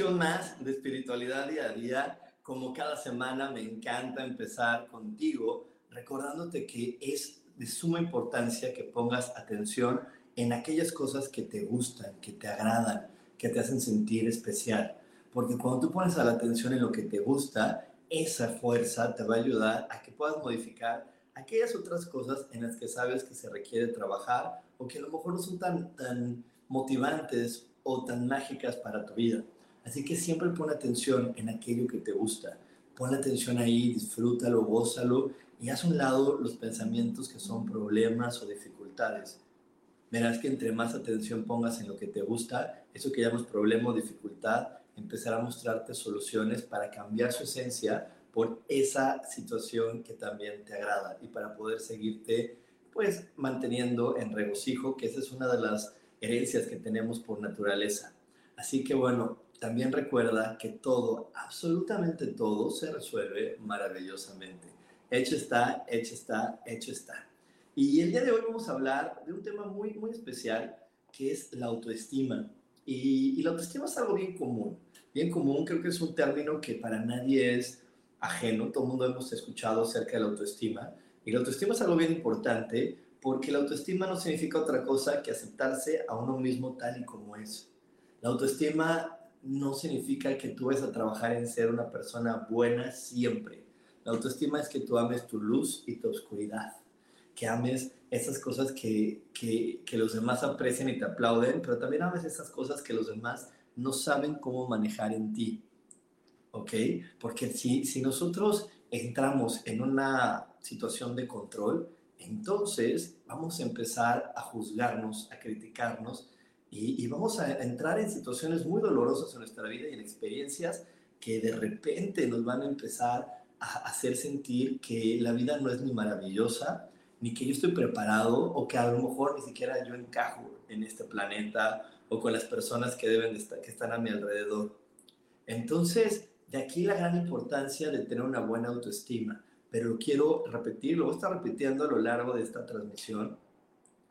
Emisión más de espiritualidad día a día. Como cada semana me encanta empezar contigo recordándote que es de suma importancia que pongas atención en aquellas cosas que te gustan, que te agradan, que te hacen sentir especial. Porque cuando tú pones la atención en lo que te gusta, esa fuerza te va a ayudar a que puedas modificar aquellas otras cosas en las que sabes que se requiere trabajar o que a lo mejor no son tan, tan motivantes o tan mágicas para tu vida. Así que siempre pon atención en aquello que te gusta. Pon atención ahí, disfrútalo, gózalo y haz un lado los pensamientos que son problemas o dificultades. Verás que entre más atención pongas en lo que te gusta, eso que llamamos problema o dificultad, empezará a mostrarte soluciones para cambiar su esencia por esa situación que también te agrada y para poder seguirte pues manteniendo en regocijo, que esa es una de las herencias que tenemos por naturaleza. Así que bueno, también recuerda que todo, absolutamente todo, se resuelve maravillosamente. Hecho está, hecho está, hecho está. Y el día de hoy vamos a hablar de un tema muy, muy especial, que es la autoestima. Y, y la autoestima es algo bien común. Bien común, creo que es un término que para nadie es ajeno. Todo el mundo hemos escuchado acerca de la autoestima. Y la autoestima es algo bien importante porque la autoestima no significa otra cosa que aceptarse a uno mismo tal y como es. La autoestima no significa que tú vas a trabajar en ser una persona buena siempre. La autoestima es que tú ames tu luz y tu oscuridad, que ames esas cosas que, que, que los demás aprecian y te aplauden, pero también ames esas cosas que los demás no saben cómo manejar en ti. ¿Ok? Porque si, si nosotros entramos en una situación de control, entonces vamos a empezar a juzgarnos, a criticarnos y, vamos a entrar en situaciones muy dolorosas en nuestra vida y en experiencias que de repente nos van a empezar a hacer sentir que la vida no es ni maravillosa, ni que yo estoy preparado o que a lo mejor ni siquiera yo encajo en este planeta o con las personas que deben estar, que están a mi alrededor. Entonces, de aquí la gran importancia de tener una buena autoestima pero quiero repetir, lo voy a estar repitiendo a lo largo de esta transmisión.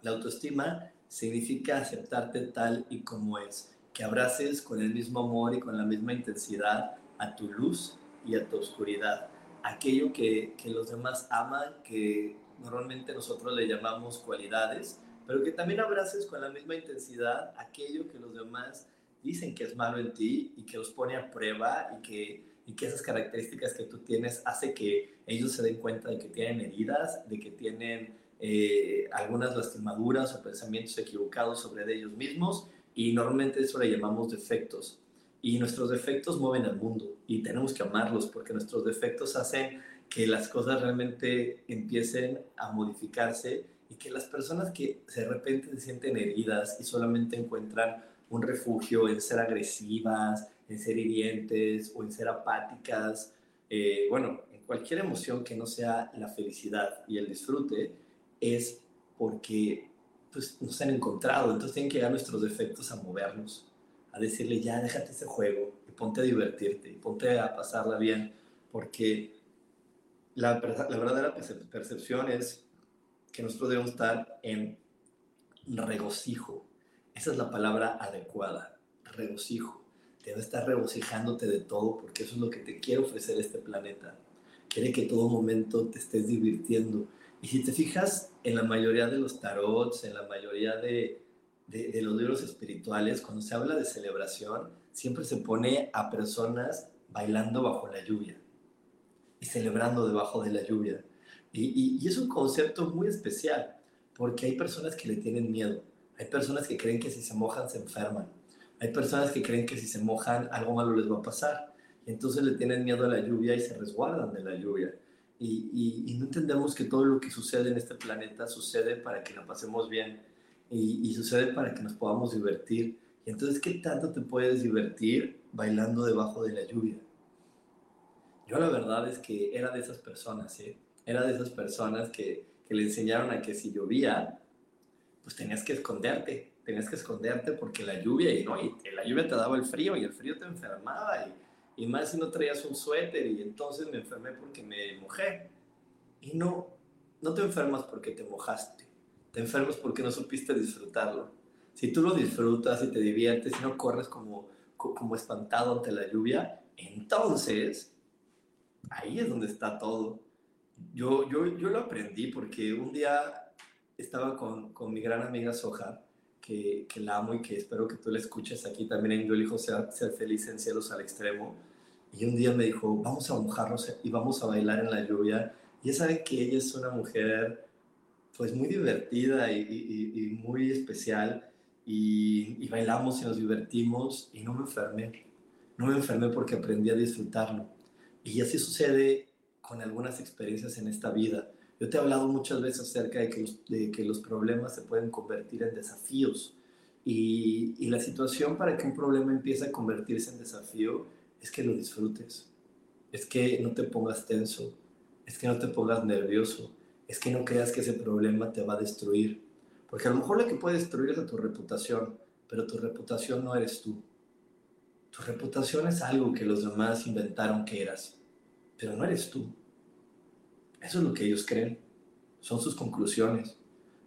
La autoestima significa aceptarte tal y como es, que abraces con el mismo amor y con la misma intensidad a tu luz y a tu oscuridad, aquello que, que los demás aman, que normalmente nosotros le llamamos cualidades, pero que también abraces con la misma intensidad aquello que los demás dicen que es malo en ti y que los pone a prueba y que y que esas características que tú tienes hace que ellos se den cuenta de que tienen heridas, de que tienen eh, algunas lastimaduras o pensamientos equivocados sobre ellos mismos y normalmente eso le llamamos defectos. Y nuestros defectos mueven al mundo y tenemos que amarlos porque nuestros defectos hacen que las cosas realmente empiecen a modificarse y que las personas que de repente se sienten heridas y solamente encuentran un refugio en ser agresivas, en ser hirientes o en ser apáticas, eh, bueno, en cualquier emoción que no sea la felicidad y el disfrute, es porque pues, nos han encontrado. Entonces tienen que llegar nuestros defectos a movernos, a decirle ya, déjate ese juego y ponte a divertirte y ponte a pasarla bien, porque la, la verdadera percepción es que nosotros debemos estar en regocijo. Esa es la palabra adecuada, regocijo debe estar regocijándote de todo porque eso es lo que te quiere ofrecer este planeta. Quiere que todo momento te estés divirtiendo. Y si te fijas en la mayoría de los tarots, en la mayoría de, de, los libros espirituales, cuando se habla de celebración, siempre se pone a personas bailando bajo la lluvia. y celebrando debajo de la lluvia. Y, y, es un concepto muy especial, porque hay personas que le tienen miedo, hay personas que creen que si se mojan se enferman, hay personas que creen que si se mojan algo malo les va a pasar, y entonces le tienen miedo a la lluvia y se resguardan de la lluvia. Y, y, no entendemos que todo lo que sucede en este planeta sucede para que la pasemos bien y, sucede para que nos podamos divertir. Y entonces, ¿qué tanto te puedes divertir bailando debajo de la lluvia? Yo la verdad es que era de esas personas, ¿eh? Era de esas personas que, que le enseñaron a que si llovía, pues tenías que esconderte, tenías que esconderte porque la lluvia, y, no, y la lluvia te daba el frío y el frío te enfermaba y y más si no traías un suéter y entonces me enfermé porque me mojé. Y no, no te enfermas porque te mojaste, te enfermas porque no supiste disfrutarlo. Si tú lo disfrutas y te diviertes y no corres como, como espantado ante la lluvia, entonces ahí es donde está todo. Yo, yo, yo lo aprendí porque un día estaba con, con mi gran amiga Soja, que, que, la amo y que espero que tú la escuches aquí también en Yo elijo ser, ser feliz en cielos al extremo y un día me dijo, vamos a mojarnos y vamos a bailar en la lluvia. Y ya saben que ella es una mujer pues muy divertida y, muy especial. Y, bailamos y nos divertimos y no me enfermé. No me enfermé porque aprendí a disfrutarlo. Y así sucede con algunas experiencias en esta vida. Yo te he hablado muchas veces acerca de que los, de que los problemas se pueden convertir en desafíos. Y, y la situación para que un problema empiece a convertirse en desafío es que lo disfrutes, es que no te pongas tenso, es que no te pongas nervioso, es que no creas que ese problema te va a destruir. Porque a lo mejor lo que puede destruir es a tu reputación, pero tu reputación no eres tú. Tu reputación es algo que los demás inventaron que eras, pero no eres tú. Eso es lo que ellos creen, son sus conclusiones.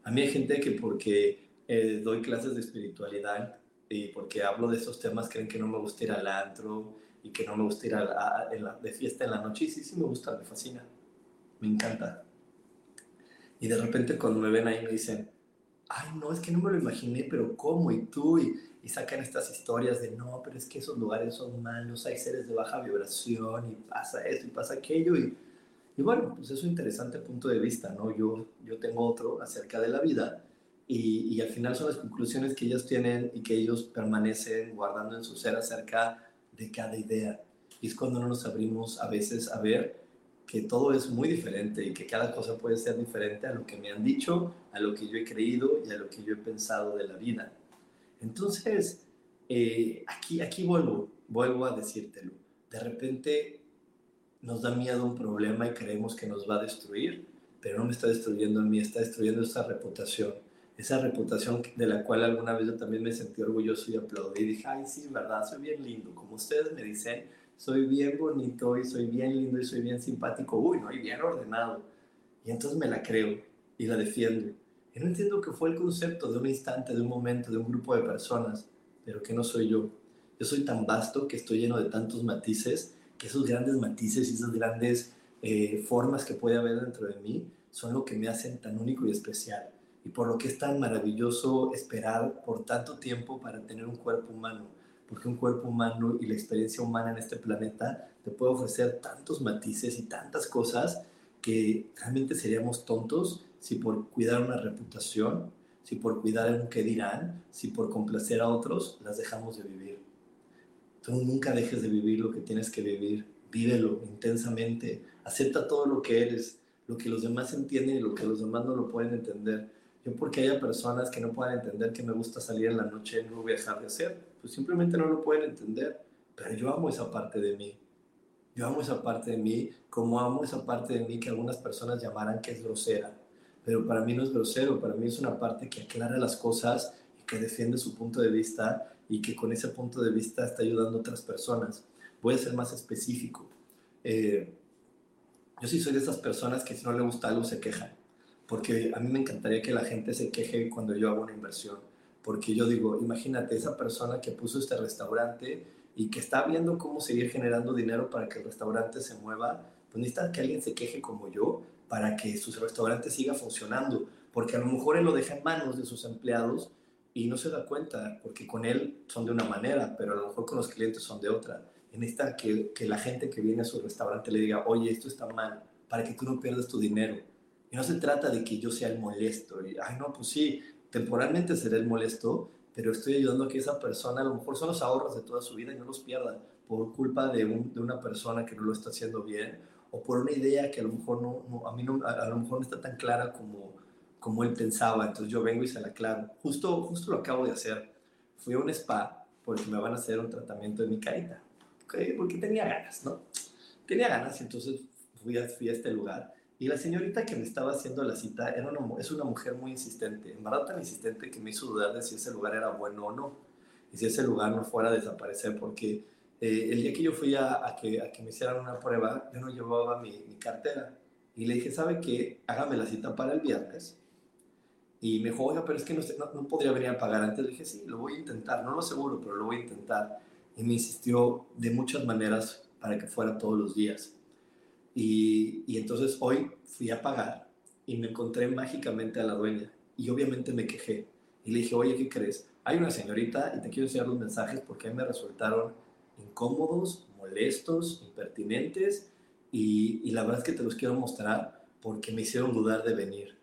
A mí hay gente que porque eh, doy clases de espiritualidad y porque hablo de esos temas creen que no me gusta ir al antro, y que no me gusta ir a, de fiesta en la noche. Y sí, sí me gusta, me fascina, me encanta. Y de repente cuando me ven ahí me dicen, ay, no, es que no me lo imaginé, pero ¿cómo? ¿Y tú? Y, y sacan estas historias de, no, pero es que esos lugares son malos, hay seres de baja vibración y pasa esto y pasa aquello. Y, y bueno, pues es un interesante punto de vista, ¿no? Yo, yo tengo otro acerca de la vida. Y, y, al final son las conclusiones que ellos tienen y que ellos permanecen guardando en su ser acerca de cada idea. Y es cuando no nos abrimos a veces a ver que todo es muy diferente y que cada cosa puede ser diferente a lo que me han dicho, a lo que yo he creído y a lo que yo he pensado de la vida. Entonces, eh, aquí, aquí vuelvo, vuelvo a decírtelo. De repente nos da miedo un problema y creemos que nos va a destruir, pero no me está destruyendo a mí, está destruyendo esa reputación esa reputación de la cual alguna vez yo también me sentí orgulloso y aplaudí. Y dije, ay, sí, verdad, soy bien lindo. Como ustedes me dicen, soy bien bonito y soy bien lindo y soy bien simpático. Uy, no, y bien ordenado. Y entonces me la creo y la defiendo. Y no entiendo que fue el concepto de un instante, de un momento, de un grupo de personas, pero que no soy yo. Yo soy tan vasto que estoy lleno de tantos matices, que esos grandes matices y esas grandes eh, formas que puede haber dentro de mí son lo que me hacen tan único y especial y por lo que es tan maravilloso esperar por tanto tiempo para tener un cuerpo humano, porque un cuerpo humano y la experiencia humana en este planeta te puede ofrecer tantos matices y tantas cosas que realmente seríamos tontos si por cuidar una reputación, si por cuidar un qué dirán, si por complacer a otros, las dejamos de vivir. Tú nunca dejes de vivir lo que tienes que vivir, vívelo intensamente, acepta todo lo que eres, lo que los demás entienden y lo que los demás no lo pueden entender yo porque haya personas que no puedan entender que me gusta salir en la noche no voy a dejar de hacer, pues simplemente no lo pueden entender, pero yo amo esa parte de mí. Yo amo esa parte de mí como amo esa parte de mí que algunas personas llamaran que es grosera, pero para mí no es grosero, para mí es una parte que aclara las cosas y que defiende su punto de vista y que con ese punto de vista está ayudando a otras personas. Voy a ser más específico. Eh, yo sí soy de esas personas que si no le gusta algo se quejan porque a mí me encantaría que la gente se queje cuando yo hago una inversión, porque yo digo, imagínate esa persona que puso este restaurante y que está viendo cómo seguir generando dinero para que el restaurante se mueva, pues necesita que alguien se queje como yo para que su restaurante siga funcionando, porque a lo mejor él lo deja en manos de sus empleados y no se da cuenta, porque con él son de una manera, pero a lo mejor con los clientes son de otra. en esta que, que la gente que viene a su restaurante le diga, oye, esto está mal, para que tú no pierdas tu dinero. Y no se trata de que yo sea el molesto. Y, Ay, no, pues sí, temporalmente seré el molesto, pero estoy ayudando a que esa persona, a lo mejor son los ahorros de toda su vida y no los pierda por culpa de, de una persona que no lo está haciendo bien o por una idea que a lo mejor no, a mí no, a, lo mejor no está tan clara como, como él pensaba. Entonces yo vengo y se la aclaro. Justo, justo lo acabo de hacer. Fui a un spa porque me van a hacer un tratamiento de mi carita. Porque tenía ganas, ¿no? Tenía ganas, entonces fui a, fui a este lugar. Y la señorita que me estaba haciendo la cita era una, es una mujer muy insistente, en verdad tan insistente que me hizo dudar de si ese lugar era bueno o no. Y si ese lugar no fuera a desaparecer, porque eh, el día que yo fui a, que, a, que, me hicieran una prueba, yo no llevaba mi, mi, cartera. Y le dije, ¿sabe qué? Hágame la cita para el viernes. Y me dijo, oiga, pero es que no, no, podría venir a pagar antes. Le dije, sí, lo voy a intentar. No lo aseguro, pero lo voy a intentar. Y me insistió de muchas maneras para que fuera todos los días. Y, y entonces hoy fui a pagar y me encontré mágicamente a la dueña. Y obviamente me quejé. Y le dije, oye, ¿qué crees? Hay una señorita y te quiero enseñar los mensajes porque me resultaron incómodos, molestos, impertinentes y, la verdad es que te los quiero mostrar porque me hicieron dudar de venir.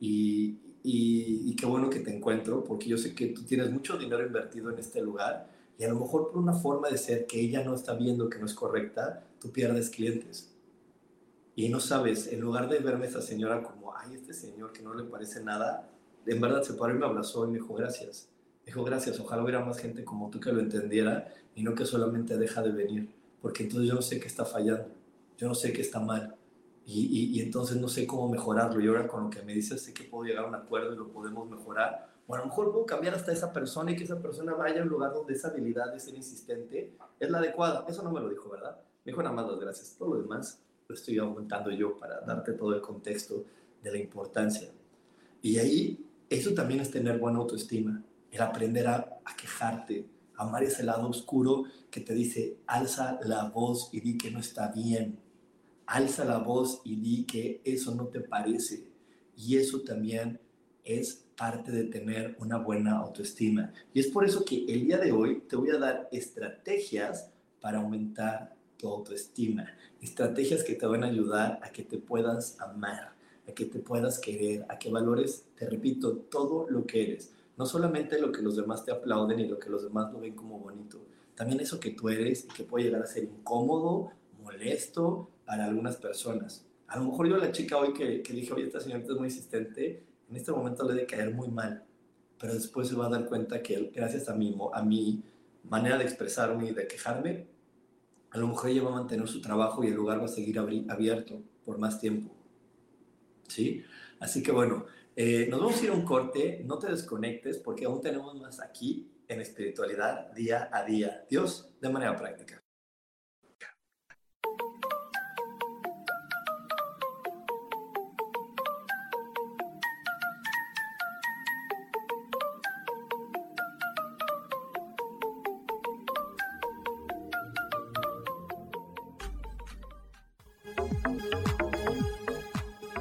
Y, y, qué bueno que te encuentro porque yo sé que tú tienes mucho dinero invertido en este lugar y a lo mejor por una forma de ser que ella no está viendo que no es correcta, tú pierdes clientes. Y no sabes, en lugar de verme esa señora como, ay, este señor que no le parece nada, en verdad se paró y me abrazó y me dijo, gracias. Me dijo, gracias, ojalá hubiera más gente como tú que lo entendiera y no que solamente deja de venir, porque entonces yo no sé qué está fallando, yo no sé qué está mal y, y, entonces no sé cómo mejorarlo y ahora con lo que me dices sé que puedo llegar a un acuerdo y lo podemos mejorar o a lo mejor puedo cambiar hasta esa persona y que esa persona vaya a un lugar donde esa habilidad de ser insistente es la adecuada. Eso no me lo dijo, ¿verdad? Me dijo nada más las gracias. Todo lo demás lo estoy aumentando yo para darte todo el contexto de la importancia. Y ahí, eso también es tener buena autoestima, el aprender a, a quejarte, amar ese lado oscuro que te dice, alza la voz y di que no está bien. Alza la voz y di que eso no te parece. Y eso también es parte de tener una buena autoestima. Y es por eso que el día de hoy te voy a dar estrategias para aumentar tu autoestima. Estrategias que te van a ayudar a que te puedas amar, a que te puedas querer, a que valores, te repito, todo lo que eres. No solamente lo que los demás te aplauden y lo que los demás lo ven como bonito, también eso que tú eres y que puede llegar a ser incómodo, molesto para algunas personas. A lo mejor yo la chica hoy que, que dije, oye, esta señorita es muy insistente, en este momento le de caer muy mal, pero después se va a dar cuenta que gracias a mi, a mi manera de expresarme y de quejarme, a lo mejor ella va a mantener su trabajo y el lugar va a seguir abierto por más tiempo. ¿Sí? Así que bueno, eh, nos vamos a ir a un corte, no te desconectes porque aún tenemos más aquí en espiritualidad día a día. Dios, de manera práctica.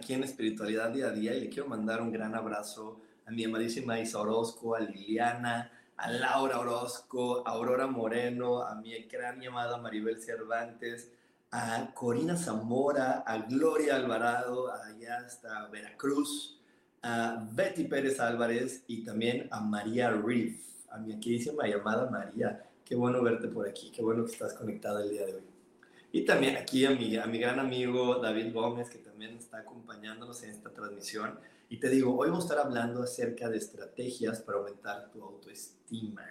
Aquí en Espiritualidad Día a Día y le quiero mandar un gran abrazo a mi amadísima Isa Orozco, a Liliana, a Laura Orozco, a Aurora Moreno, a mi gran llamada Maribel Cervantes, a Corina Zamora, a Gloria Alvarado, allá hasta Veracruz, a Betty Pérez Álvarez y también a María Riff, a mi queridísima llamada María. Qué bueno verte por aquí, qué bueno que estás conectada el día de hoy. Y también aquí a mi, a mi gran amigo David Gómez, que también está acompañándonos en esta transmisión. Y te digo, hoy vamos a estar hablando acerca de estrategias para aumentar tu autoestima.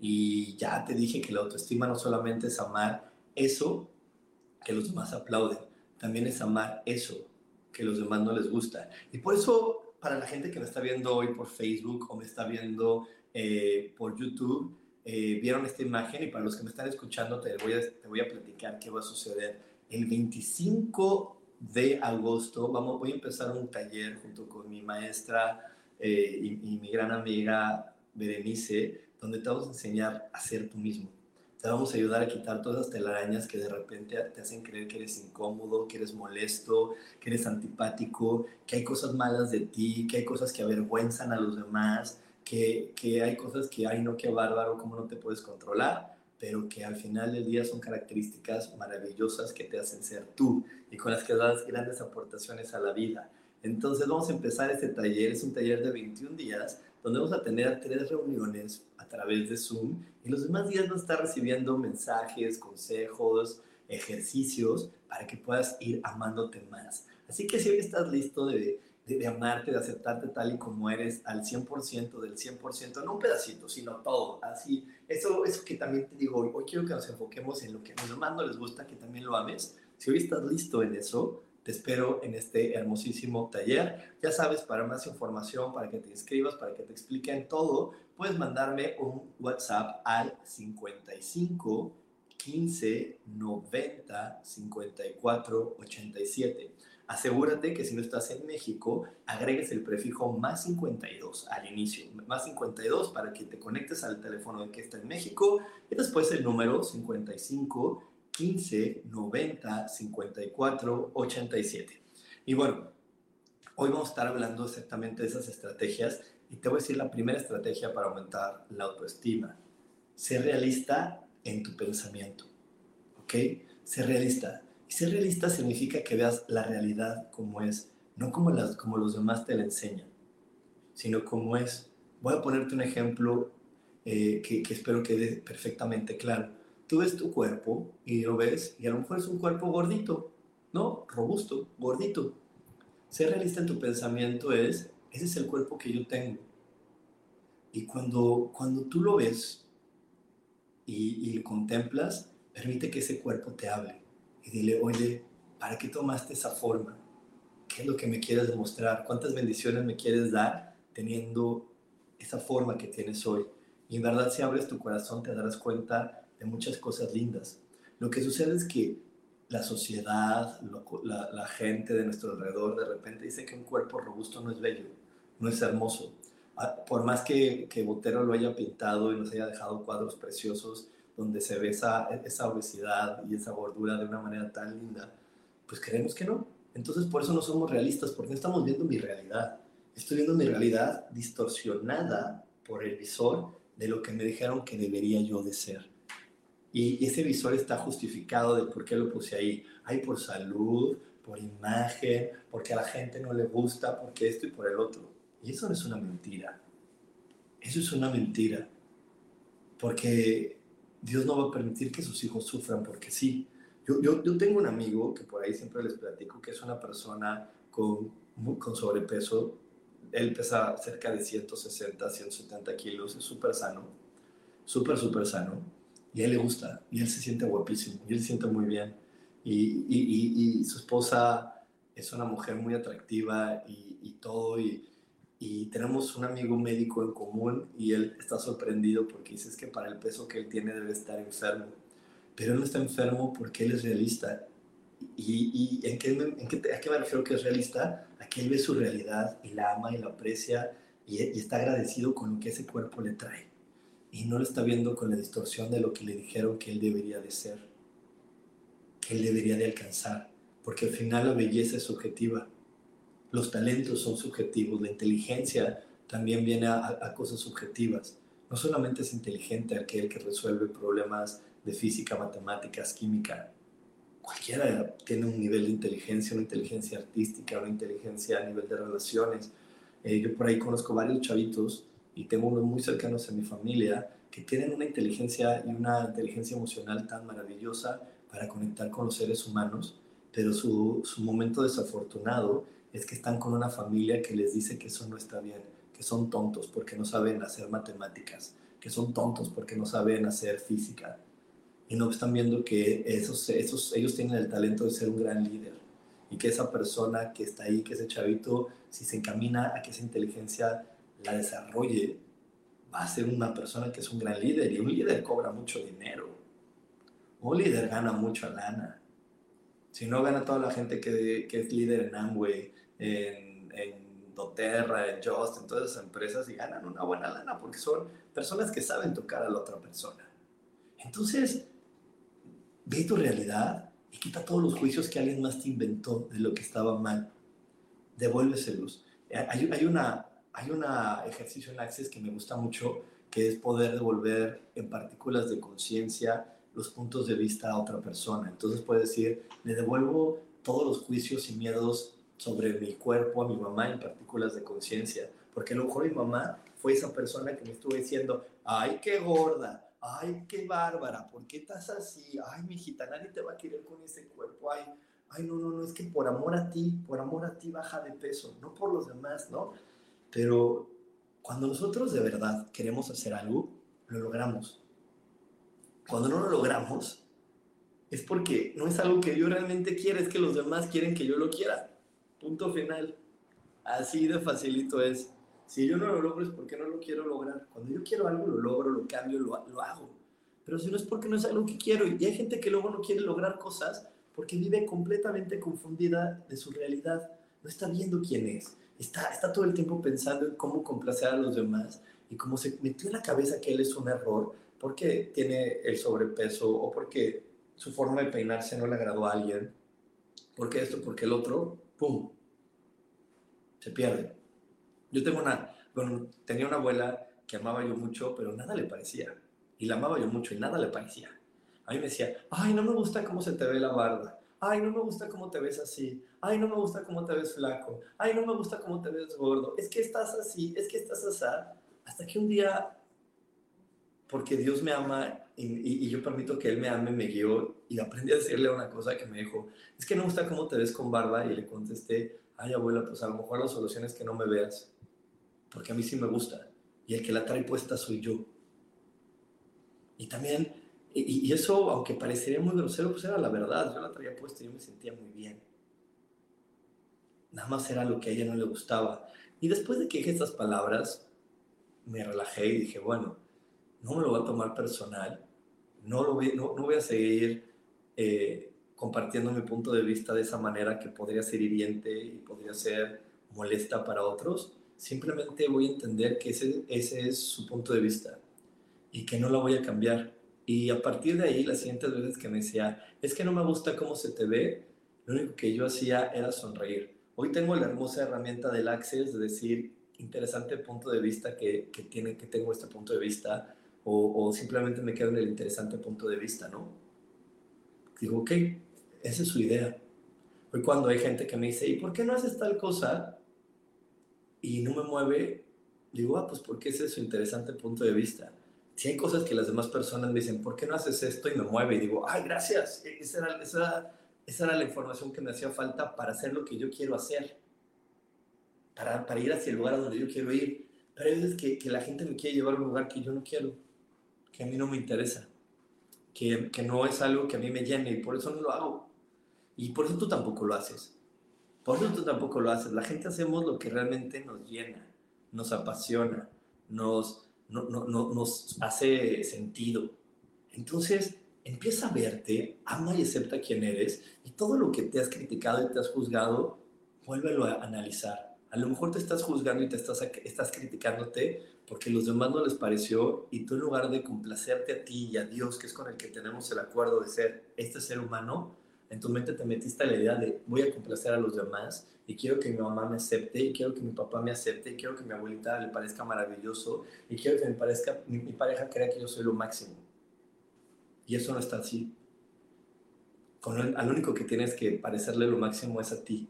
Y ya te dije que la autoestima no solamente es amar eso que los demás aplauden, también es amar eso que los demás no les gusta. Y por eso, para la gente que me está viendo hoy por Facebook o me está viendo eh, por YouTube, eh, vieron esta imagen y para los que me están escuchando te voy, a, te voy a platicar qué va a suceder. El 25 de agosto vamos, voy a empezar un taller junto con mi maestra eh, y, y mi gran amiga Berenice, donde te vamos a enseñar a ser tú mismo te vamos a ayudar a quitar todas las telarañas que de repente te hacen creer que eres incómodo, que eres molesto, que eres antipático, que hay cosas malas de ti, que hay cosas que avergüenzan a los demás, que, que hay cosas que, ay no, qué bárbaro, cómo no te puedes controlar, pero que al final del día son características maravillosas que te hacen ser tú y con las que das grandes aportaciones a la vida. Entonces vamos a empezar este taller, es un taller de 21 días donde vamos a tener tres reuniones a través de Zoom y los demás días vamos a estar recibiendo mensajes, consejos, ejercicios para que puedas ir amándote más. Así que si hoy estás listo de, de, amarte, de aceptarte tal y como eres al 100% del 100%, no un pedacito, sino todo. Así, eso, eso que también te digo, hoy, hoy quiero que nos enfoquemos en lo que a los demás no les gusta, que también lo ames. Si hoy estás listo en eso, te espero en este hermosísimo taller. Ya sabes, para más información, para que te inscribas, para que te expliquen todo, puedes mandarme un WhatsApp al 55 15 90 54 87. Asegúrate que si no estás en México, agregues el prefijo más 52 al inicio, más 52 para que te conectes al teléfono de que está en México y después el número 55 15 90 54 87. Y bueno, hoy vamos a estar hablando exactamente de esas estrategias y te voy a decir la primera estrategia para aumentar la autoestima. Ser realista en tu pensamiento, ¿ok? Ser realista. Ser realista significa que veas la realidad como es, no como, las, como los demás te la enseñan, sino como es. Voy a ponerte un ejemplo eh, que, que espero quede perfectamente claro tú ves tu cuerpo y lo ves y a lo mejor es un cuerpo gordito, ¿no? Robusto, gordito. Ser realista en tu pensamiento es, ese es el cuerpo que yo tengo. Y cuando, cuando tú lo ves y, y lo contemplas, permite que ese cuerpo te hable. Y dile, oye, ¿para qué tomaste esa forma? ¿Qué es lo que me quieres demostrar? ¿Cuántas bendiciones me quieres dar teniendo esa forma que tienes hoy? Y en verdad, si abres tu corazón, te darás cuenta de muchas cosas lindas. Lo que sucede es que la sociedad, la, la, gente de nuestro alrededor de repente dice que un cuerpo robusto no es bello, no es hermoso. Ah, por más que, que Botero lo haya pintado y nos haya dejado cuadros preciosos donde se ve esa, esa obesidad y esa gordura de una manera tan linda, pues creemos que no. Entonces por eso no somos realistas, porque no estamos viendo mi realidad. Estoy viendo mi realidad distorsionada por el visor de lo que me dijeron que debería yo de ser. Y ese visor está justificado de por qué lo puse ahí. Hay por salud, por imagen, porque a la gente no le gusta, porque esto y por el otro. Y eso no es una mentira. Eso es una mentira. Porque Dios no va a permitir que sus hijos sufran porque sí. Yo, yo, yo tengo un amigo que por ahí siempre les platico que es una persona con, con sobrepeso él pesa cerca de 160, 170 kilos, es súper sano, súper, súper sano. Y a él le gusta, y él se siente guapísimo, y él se siente muy bien. Y, y, y, su esposa es una mujer muy atractiva y, todo. Y, y tenemos un amigo médico en común y él está sorprendido porque dice que para el peso que él tiene debe estar enfermo. Pero él no está enfermo porque él es realista. ¿Y, y en, qué, en qué, a qué me refiero que es realista? A que él ve su realidad y la ama y la aprecia y, y está agradecido con lo que ese cuerpo le trae. Y no lo está viendo con la distorsión de lo que le dijeron que él debería de ser que él debería de alcanzar, porque al final la belleza es subjetiva, los talentos son subjetivos, la inteligencia también viene a, cosas subjetivas. No solamente es inteligente aquel que resuelve problemas de física, matemáticas, química. Cualquiera tiene un nivel de inteligencia, una inteligencia artística, una inteligencia a nivel de relaciones. Eh, yo por ahí conozco varios chavitos y tengo unos muy cercanos en mi familia que tienen una inteligencia y una inteligencia emocional tan maravillosa para conectar con los seres humanos, pero su, su momento desafortunado es que están con una familia que les dice que eso no está bien, que son tontos porque no saben hacer matemáticas, que son tontos porque no saben hacer física. Y no están viendo que esos, esos, ellos tienen el talento de ser un gran líder y que esa persona que está ahí, que ese chavito, si se encamina a que esa inteligencia la desarrolle, va a ser una persona que es un gran líder y un líder cobra mucho dinero un líder gana mucha lana. Si no gana toda la gente que, que es líder en Amway, en, en doTERRA, en Just, en todas esas empresas y ganan una buena lana porque son personas que saben tocar a la otra persona. Entonces, ve tu realidad y quita todos los juicios que alguien más te inventó de lo que estaba mal. Devuélveselos. Eh, hay, hay una hay un ejercicio en Access que me gusta mucho, que es poder devolver en partículas de conciencia los puntos de vista a otra persona. Entonces puede decir, le devuelvo todos los juicios y miedos sobre mi cuerpo a mi mamá en partículas de conciencia, porque a lo mejor mi mamá fue esa persona que me estuvo diciendo, ay, qué gorda, ay, qué bárbara, ¿por qué estás así? Ay, mi hijita, nadie te va a querer con ese cuerpo, ay, ay, no, no, no, es que por amor a ti, por amor a ti baja de peso, no por los demás, ¿no? Pero cuando nosotros de verdad queremos hacer algo, lo logramos cuando no lo logramos, es porque no es algo que yo realmente quiera, es que los demás quieren que yo lo quiera. Punto final. Así de facilito es. Si yo no lo logro es porque no lo quiero lograr. Cuando yo quiero algo, lo logro, lo cambio, lo, lo hago. Pero si no es porque no es algo que quiero. Y hay gente que luego no quiere lograr cosas porque vive completamente confundida de su realidad. No está viendo quién es. Está, está todo el tiempo pensando en cómo complacer a los demás y cómo se metió en la cabeza que él es un error porque tiene el sobrepeso o porque su forma de peinarse no le agradó a alguien, porque esto, porque el otro, ¡pum! Se pierde. Yo tengo una, bueno, tenía una abuela que amaba yo mucho, pero nada le parecía. Y la amaba yo mucho y nada le parecía. A mí me decía, ay, no me gusta cómo se te ve la barba. Ay, no me gusta cómo te ves así. Ay, no me gusta cómo te ves flaco. Ay, no me gusta cómo te ves gordo. Es que estás así, es que estás así. Hasta que un día porque Dios me ama y, yo permito que Él me ame, me guió y aprendí a decirle una cosa que me dijo, es que no gusta cómo te ves con barba y le contesté, ay abuela, pues a lo mejor la solución es que no me veas, porque a mí sí me gusta y el que la trae puesta soy yo. Y también, y, y eso, aunque parecería muy grosero, pues era la verdad, yo la traía puesta y yo me sentía muy bien. Nada más era lo que a ella no le gustaba. Y después de que dije estas palabras, me relajé y dije, bueno, no me lo voy a tomar personal, no, lo voy, no, no voy a seguir eh, compartiendo mi punto de vista de esa manera que podría ser hiriente y podría ser molesta para otros. Simplemente voy a entender que ese, ese es su punto de vista y que no la voy a cambiar. Y a partir de ahí, las siguientes veces que me decía, es que no me gusta cómo se te ve, lo único que yo hacía era sonreír. Hoy tengo la hermosa herramienta del Access de decir, interesante punto de vista que, que, tiene, que tengo este punto de vista o, simplemente me quedo en el interesante punto de vista, ¿no? Digo, ok, esa es su idea. Hoy cuando hay gente que me dice, ¿y por qué no haces tal cosa? Y no me mueve, digo, ah, pues porque ese es su interesante punto de vista. Si hay cosas que las demás personas me dicen, ¿por qué no haces esto? Y me mueve y digo, ay, gracias, esa era, esa, esa era la información que me hacía falta para hacer lo que yo quiero hacer. para, para ir hacia el lugar a donde yo quiero ir. Pero hay veces que, que la gente me quiere llevar a un lugar que yo no quiero, que a mí no me interesa, que, que no es algo que a mí me llene y por eso no lo hago. Y por eso tú tampoco lo haces. Por eso tú tampoco lo haces. La gente hacemos lo que realmente nos llena, nos apasiona, nos, no, no, nos hace sentido. Entonces, empieza a verte, ama y acepta quién eres y todo lo que te has criticado y te has juzgado, vuélvelo a analizar. A lo mejor te estás juzgando y te estás, estás criticándote porque los demás no les pareció y tú en lugar de complacerte a ti y a Dios, que es con el que tenemos el acuerdo de ser este ser humano, en tu mente te metiste la idea de voy a complacer a los demás y quiero que mi mamá me acepte y quiero que mi papá me acepte y quiero que mi abuelita le parezca maravilloso y quiero que me parezca, mi, mi pareja crea que yo soy lo máximo. Y eso no está así. Con al único que tienes que parecerle lo máximo es a ti.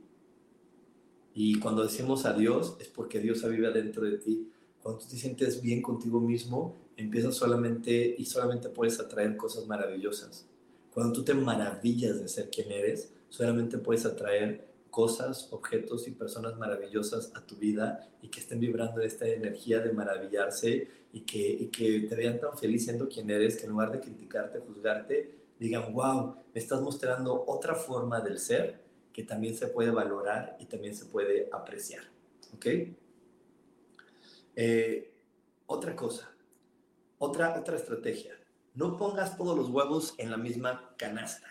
Y cuando decimos a Dios es porque Dios vive dentro de ti. Cuando tú te sientes bien contigo mismo, empiezas solamente y solamente puedes atraer cosas maravillosas. Cuando tú te maravillas de ser quien eres, solamente puedes atraer cosas, objetos y personas maravillosas a tu vida y que estén vibrando esta energía de maravillarse y que, y que te vean tan feliz siendo quien eres que en lugar de criticarte, juzgarte, digan, wow, me estás mostrando otra forma del ser que también se puede valorar y también se puede apreciar. ¿Ok? Eh, otra cosa, otra, otra estrategia no pongas todos los huevos en la misma canasta,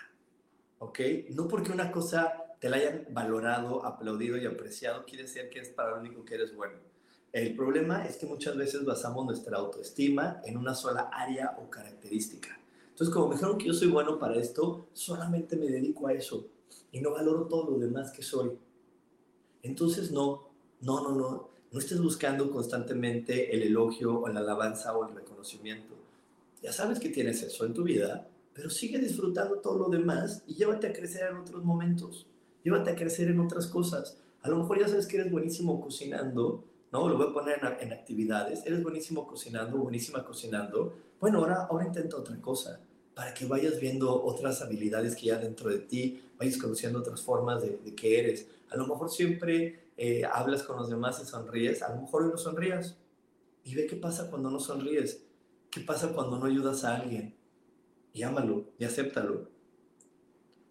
¿ok? No porque una cosa te la hayan valorado, aplaudido y apreciado, quiere decir que es para lo único que eres bueno. El problema es que muchas veces basamos nuestra autoestima en una sola área o característica. Entonces, como me dijeron que yo soy bueno para esto, solamente me dedico a eso y no valoro todo lo demás que soy. Entonces, no, no, no, no, no estés buscando constantemente el elogio o la alabanza o el reconocimiento ya sabes que tienes eso en tu vida, pero sigue disfrutando todo lo demás y llévate a crecer en otros momentos, llévate a crecer en otras cosas. A lo mejor ya sabes que eres buenísimo cocinando, ¿no? Lo voy a poner en, en actividades, eres buenísimo cocinando, buenísima cocinando. Bueno, ahora, ahora intenta otra cosa para que vayas viendo otras habilidades que ya dentro de ti, vayas conociendo otras formas de, de que eres. A lo mejor siempre eh, hablas con los demás y sonríes, a lo mejor hoy no sonrías. Y ve qué pasa cuando no sonríes. ¿Qué pasa cuando no ayudas a alguien? Y ámalo y acéptalo.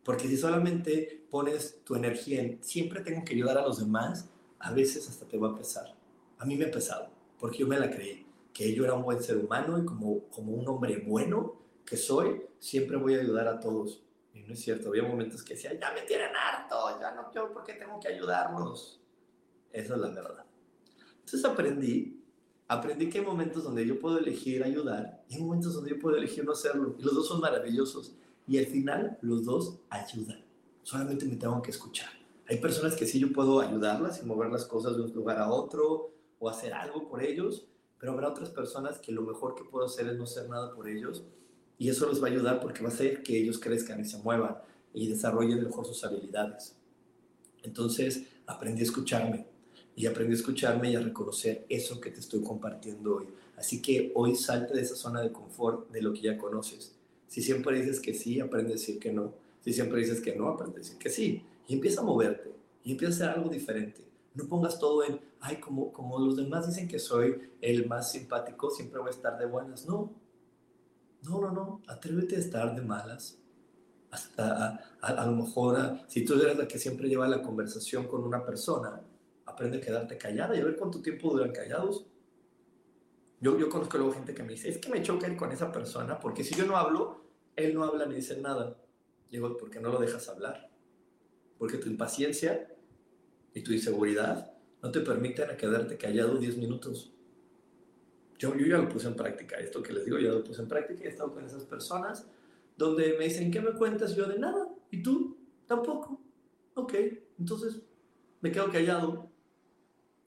Porque si solamente pones tu energía en siempre tengo que ayudar a los demás, a veces hasta te va a pesar. A mí me ha pesado, porque yo me la creí, que yo era un buen ser humano y como, como un hombre bueno que soy, siempre voy a ayudar a todos. Y no es cierto, había momentos que decía, ya me tienen harto, ya no quiero porque tengo que ayudarlos. Esa es la verdad. Entonces aprendí aprendí que hay momentos donde yo puedo elegir ayudar y hay momentos donde yo puedo elegir no hacerlo. Y los dos son maravillosos. Y al final, los dos ayudan. Solamente me tengo que escuchar. Hay personas que sí yo puedo ayudarlas y mover las cosas de un lugar a otro o hacer algo por ellos, pero habrá otras personas que lo mejor que puedo hacer es no hacer nada por ellos y eso les va a ayudar porque va a hacer que ellos crezcan y se muevan y desarrollen mejor sus habilidades. Entonces, aprendí a escucharme, y aprendí a escucharme y a reconocer eso que te estoy compartiendo hoy. Así que hoy salte de esa zona de confort de lo que ya conoces. Si siempre dices que sí, aprende a decir que no. Si siempre dices que no, aprende a decir que sí. Y empieza a moverte y empieza a hacer algo diferente. No pongas todo en, ay, como, como los demás dicen que soy el más simpático, siempre voy a estar de buenas. No, no, no, no. Atrévete a estar de malas. Hasta a, a lo mejor, si tú eres la que siempre lleva la conversación con una persona, aprende a quedarte callada y a ver cuánto tiempo duran callados. Yo, yo conozco luego gente que me dice, es que me choca ir con esa persona, porque si yo no hablo, él no habla ni dice nada. Digo, ¿por qué no lo dejas hablar? Porque tu impaciencia y tu inseguridad no te permiten a quedarte callado 10 minutos. Yo, yo ya lo puse en práctica, esto que les digo, ya lo puse en práctica, he estado con esas personas donde me dicen, ¿qué me cuentas? Yo de nada, ¿y tú? Tampoco. Ok, entonces me quedo callado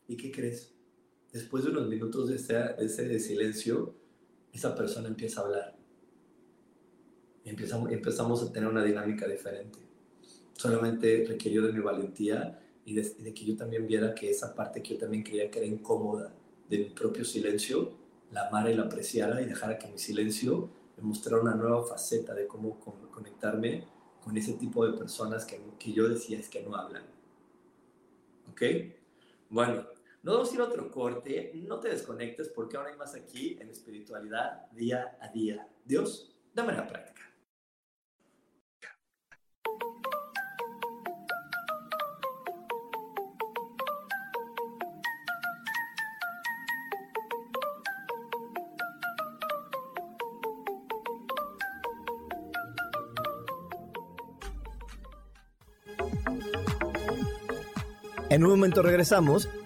¿Y qué crees? Después de unos minutos de ese, silencio, esa persona empieza a hablar. Y empezamos, empezamos a tener una dinámica diferente. Solamente requirió de mi valentía y de, que yo también viera que esa parte que yo también creía que era incómoda de mi propio silencio, la amara y la apreciara y dejara que mi silencio me mostrara una nueva faceta de cómo conectarme con ese tipo de personas que, que yo decía es que no hablan. ¿Ok? Bueno, nos vamos a ir a otro corte. No te desconectes porque ahora hay más aquí en espiritualidad día a día. Dios, dame la práctica. En un momento regresamos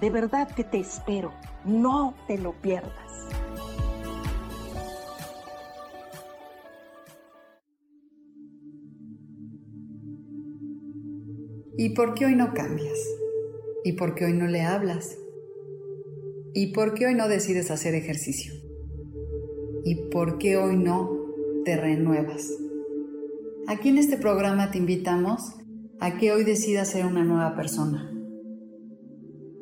De verdad que te espero. No te lo pierdas. ¿Y por qué hoy no cambias? ¿Y por qué hoy no le hablas? ¿Y por qué hoy no decides hacer ejercicio? ¿Y por qué hoy no te renuevas? Aquí en este programa te invitamos a que hoy decidas ser una nueva persona.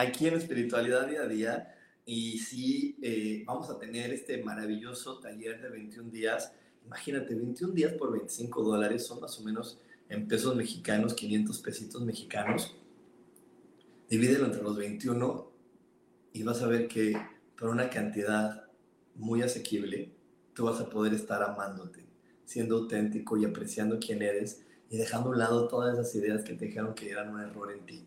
Aquí en Espiritualidad Día a Día. Y sí, eh, vamos a tener este maravilloso taller de 21 días. Imagínate, 21 días por 25 dólares son más o menos en pesos mexicanos, 500 pesitos mexicanos. Divídelo entre los 21 y vas a ver que por una cantidad muy asequible, tú vas a poder estar amándote, siendo auténtico y apreciando quién eres y dejando a un lado todas esas ideas que te dijeron que eran un error en ti.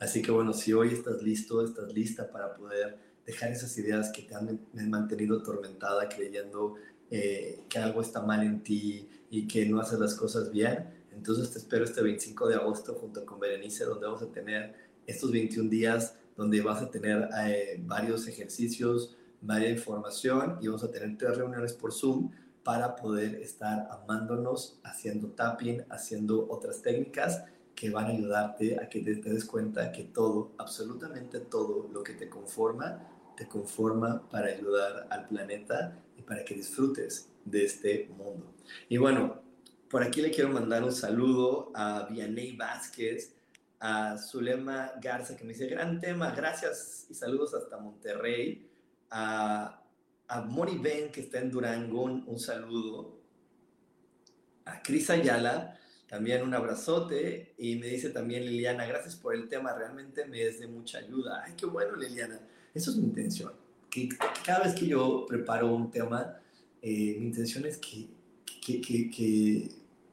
Así que bueno, si hoy estás listo, estás lista para poder dejar esas ideas que te han mantenido atormentada creyendo eh, que algo está mal en ti y que no haces las cosas bien, entonces te espero este 25 de agosto junto con Berenice, donde vamos a tener estos 21 días, donde vas a tener eh, varios ejercicios, varias información y vamos a tener tres reuniones por Zoom para poder estar amándonos, haciendo tapping, haciendo otras técnicas que van a ayudarte a que te, des cuenta que todo, absolutamente todo lo que te conforma, te conforma para ayudar al planeta y para que disfrutes de este mundo. Y bueno, por aquí le quiero mandar un saludo a Vianey Vázquez, a Zulema Garza, que me dice, gran tema, gracias y saludos hasta Monterrey, a, a Mori Ben, que está en Durango, un, un saludo, a Cris Ayala, también un abrazote y me dice también Liliana, gracias por el tema, realmente me es de mucha ayuda. Ay, qué bueno Liliana, eso es mi intención. Que cada vez que yo preparo un tema, eh, mi intención es que, que, que, que,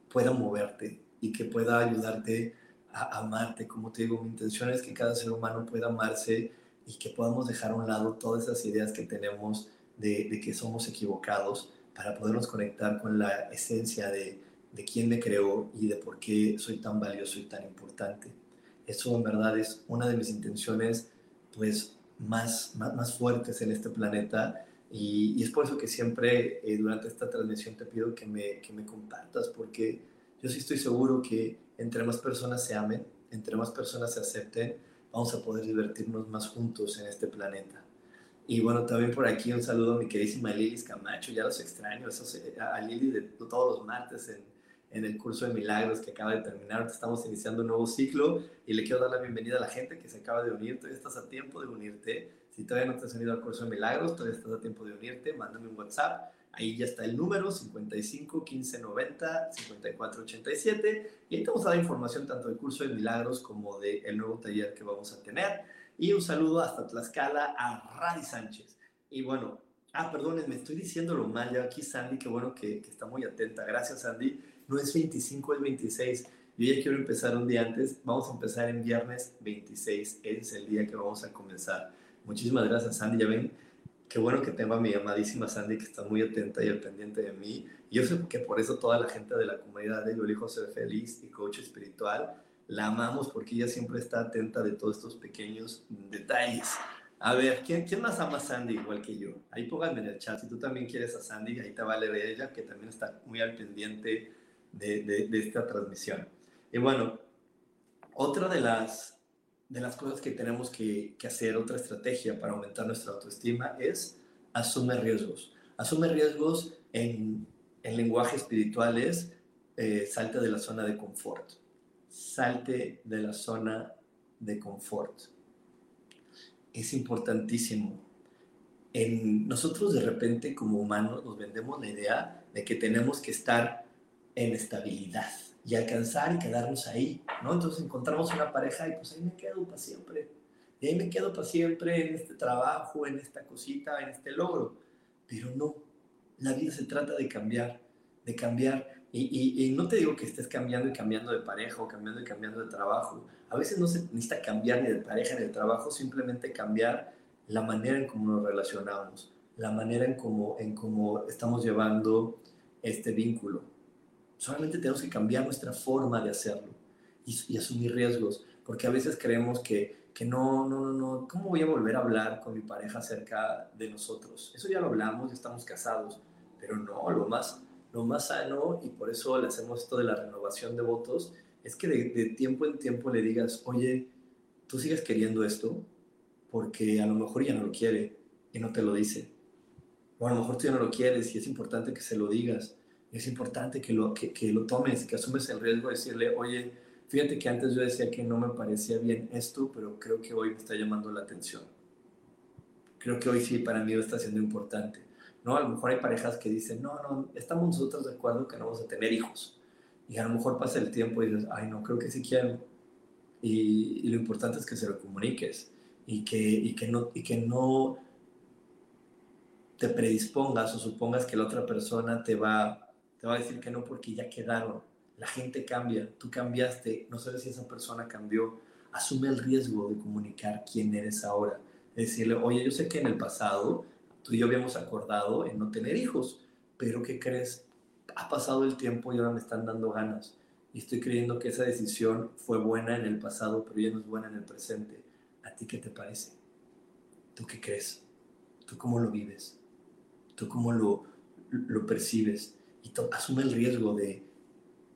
pueda moverte y que pueda ayudarte a amarte. Como te digo, mi intención es que cada ser humano pueda amarse y que podamos dejar a un lado todas esas ideas que tenemos de, de que somos equivocados para podernos conectar con la esencia de, de quién me creó y de por qué soy tan valioso y tan importante. Eso en verdad es una de mis intenciones pues más, más, fuertes en este planeta y, es por eso que siempre eh, durante esta transmisión te pido que me, que me compartas porque yo sí estoy seguro que entre más personas se amen, entre más personas se acepten, vamos a poder divertirnos más juntos en este planeta. Y bueno, también por aquí un saludo a mi queridísima Lilis Camacho, ya los extraño, a Lili de todos los martes en, en el curso de milagros que acaba de terminar. Estamos iniciando un nuevo ciclo y le quiero dar la bienvenida a la gente que se acaba de unir. Todavía estás a tiempo de unirte. Si todavía no te has unido al curso de milagros, todavía estás a tiempo de unirte. Mándame un WhatsApp. Ahí ya está el número 55 15 90 54 87. Y ahí te vamos a dar información tanto del curso de milagros como del nuevo taller que vamos a tener. Y un saludo hasta Tlaxcala a Radi Sánchez. Y bueno, ah, perdónenme, estoy diciéndolo mal ya aquí, Sandy, qué bueno que, que está muy atenta. Gracias, Sandy no es 25, es 26. Yo ya quiero empezar un día antes. Vamos a empezar en viernes 26. Es el día que vamos a comenzar. Muchísimas gracias, Sandy. Ya ven, qué bueno que tengo a mi amadísima Sandy que está muy atenta y al pendiente de mí. Yo sé que por eso toda la gente de la comunidad de Yo elijo ser feliz y coach espiritual la amamos porque ella siempre está atenta de todos estos pequeños detalles. A ver, ¿quién, ¿quién, más ama a Sandy igual que yo? Ahí pónganme en el chat. Si tú también quieres a Sandy, ahí te vale de ella, que también está muy al pendiente de, esta transmisión. Y bueno, otra de las, de las cosas que tenemos que, hacer, otra estrategia para aumentar nuestra autoestima es asume riesgos. Asume riesgos en, en lenguaje espiritual es eh, salte de la zona de confort. Salte de la zona de confort. Es importantísimo. En nosotros de repente como humanos nos vendemos la idea de que tenemos que estar en estabilidad y alcanzar y quedarnos ahí, ¿no? Entonces encontramos una pareja y pues ahí me quedo para siempre. Y ahí me quedo para siempre en este trabajo, en esta cosita, en este logro. Pero no, la vida se trata de cambiar, de cambiar. Y, y, no te digo que estés cambiando y cambiando de pareja o cambiando y cambiando de trabajo. A veces no se necesita cambiar ni de pareja ni de trabajo, simplemente cambiar la manera en cómo nos relacionamos, la manera en cómo, en cómo estamos llevando este vínculo. Solamente tenemos que cambiar nuestra forma de hacerlo y, asumir riesgos, porque a veces creemos que, que no, no, no, no, ¿cómo voy a volver a hablar con mi pareja acerca de nosotros? Eso ya lo hablamos, ya estamos casados, pero no, lo más, lo más sano, y por eso le hacemos esto de la renovación de votos, es que de, de tiempo en tiempo le digas, oye, tú sigues queriendo esto, porque a lo mejor ya no lo quiere y no te lo dice. O a lo mejor tú ya no lo quieres y es importante que se lo digas es importante que lo, que, que lo tomes, que asumes el riesgo de decirle, oye, fíjate que antes yo decía que no me parecía bien esto, pero creo que hoy me está llamando la atención. Creo que hoy sí para mí está siendo importante. ¿no? A lo mejor hay parejas que dicen, no, no, estamos nosotros de acuerdo que no vamos a tener hijos. Y a lo mejor pasa el tiempo y dices, ay, no, creo que sí quiero. Y, y lo importante es que se lo comuniques y que, y que, no, y que no te predispongas o supongas que la otra persona te va te va a decir que no porque ya quedaron. La gente cambia, tú cambiaste, no sabes si esa persona cambió. Asume el riesgo de comunicar quién eres ahora. Decirle, oye, yo sé que en el pasado tú y yo habíamos acordado en no tener hijos, pero ¿qué crees? Ha pasado el tiempo y ahora me están dando ganas. Y estoy creyendo que esa decisión fue buena en el pasado, pero ya no es buena en el presente. ¿A ti qué te parece? ¿Tú qué crees? ¿Tú cómo lo vives? ¿Tú cómo lo, lo percibes? Asume el riesgo de,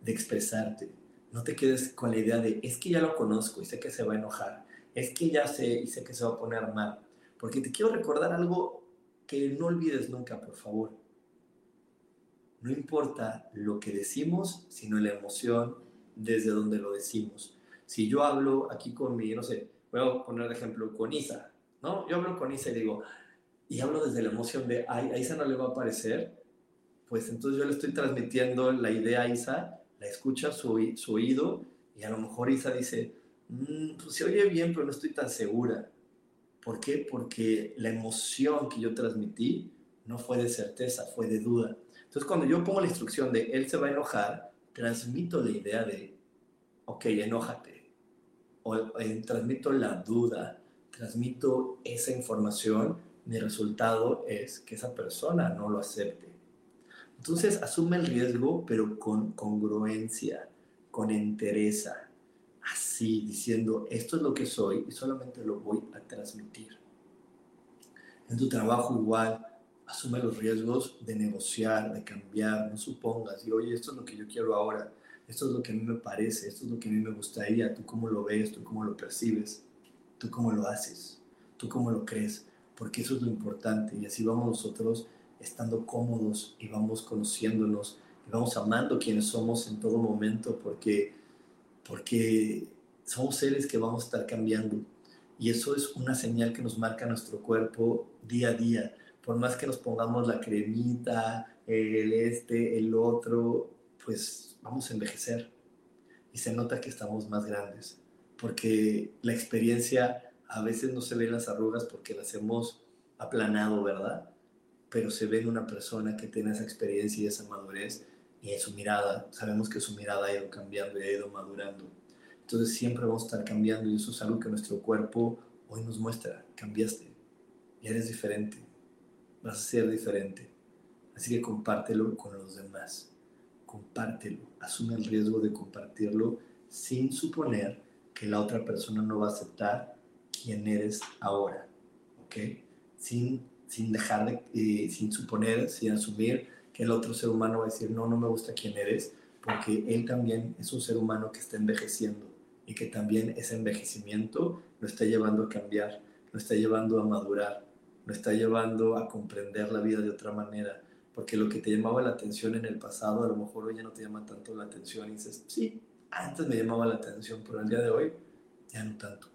de expresarte. No te quedes con la idea de, es que ya lo conozco y sé que se va a enojar. Es que ya sé y sé que se va a poner mal. Porque te quiero recordar algo que no olvides nunca, por favor. No importa lo que decimos, sino la emoción desde donde lo decimos. Si yo hablo aquí con mi, no sé, voy a poner de ejemplo con Isa, ¿no? Yo hablo con Isa y digo, y hablo desde la emoción de, ay, a Isa no le va a parecer, pues entonces yo le estoy transmitiendo la idea a Isa, la escucha su, su oído y a lo mejor Isa dice, mm, pues se oye bien, pero no estoy tan segura. ¿Por qué? Porque la emoción que yo transmití no fue de certeza, fue de duda. Entonces cuando yo pongo la instrucción de él se va a enojar, transmito la idea de, ok, enójate. O eh, transmito la duda, transmito esa información, mi resultado es que esa persona no lo acepte entonces asume el riesgo, pero con congruencia, con entereza, así, diciendo, esto es lo que soy y solamente lo voy a transmitir. En tu trabajo igual, asume los riesgos de negociar, de cambiar, no supongas, y oye, esto es lo que yo quiero ahora, esto es lo que a mí me parece, esto es lo que a mí me gustaría, tú cómo lo ves, tú cómo lo percibes, tú cómo lo haces, tú cómo lo crees, porque eso es lo importante y así vamos nosotros estando cómodos y vamos conociéndonos y vamos amando quienes somos en todo momento porque, porque somos seres que vamos a estar cambiando y eso es una señal que nos marca nuestro cuerpo día a día. Por más que nos pongamos la cremita, el este, el otro, pues vamos a envejecer y se nota que estamos más grandes porque la experiencia a veces no se ven las arrugas porque las hemos aplanado, ¿verdad? Pero se ve en una persona que tiene esa experiencia y esa madurez y en su mirada, sabemos que su mirada ha ido cambiando y ha ido madurando. Entonces siempre vamos a estar cambiando y eso es algo que nuestro cuerpo hoy nos muestra. Cambiaste y eres diferente. Vas a ser diferente. Así que compártelo con los demás. Compártelo. Asume el riesgo de compartirlo sin suponer que la otra persona no va a aceptar quién eres ahora, ¿ok? Sin, sin dejar de, eh, sin suponer, sin asumir que el otro ser humano va a decir, no, no me gusta quién eres, porque él también es un ser humano que está envejeciendo y que también ese envejecimiento lo está llevando a cambiar, lo está llevando a madurar, lo está llevando a comprender la vida de otra manera, porque lo que te llamaba la atención en el pasado, a lo mejor hoy ya no te llama tanto la atención y dices, sí, antes me llamaba la atención, pero el día de hoy ya no tanto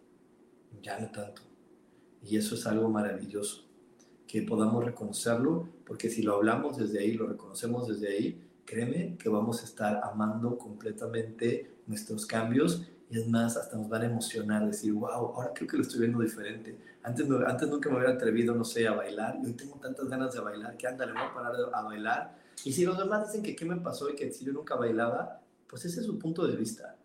ya no tanto. Y eso es algo maravilloso, que podamos reconocerlo, porque si lo hablamos desde ahí, lo reconocemos desde ahí, créeme que vamos a estar amando completamente nuestros cambios y es más, hasta nos van a emocionar, decir, wow, ahora creo que lo estoy viendo diferente. Antes, antes nunca me hubiera atrevido, no sé, a bailar y hoy tengo tantas ganas de bailar que ándale, voy a parar a bailar. Y si los demás dicen que qué me pasó y que si yo nunca bailaba, pues ese es su punto de vista.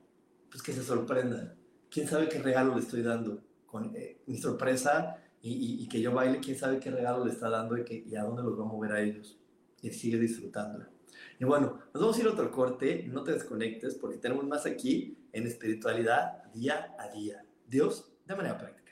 Pues que se sorprendan. ¿Quién sabe qué regalo le estoy dando? con eh, mi sorpresa y, que yo baile, quién sabe qué regalo le está dando y, a dónde los va a mover a ellos. Y sigue disfrutándolo. Y bueno, nos vamos a ir a otro corte, no te desconectes porque tenemos más aquí en espiritualidad día a día. Dios de manera práctica.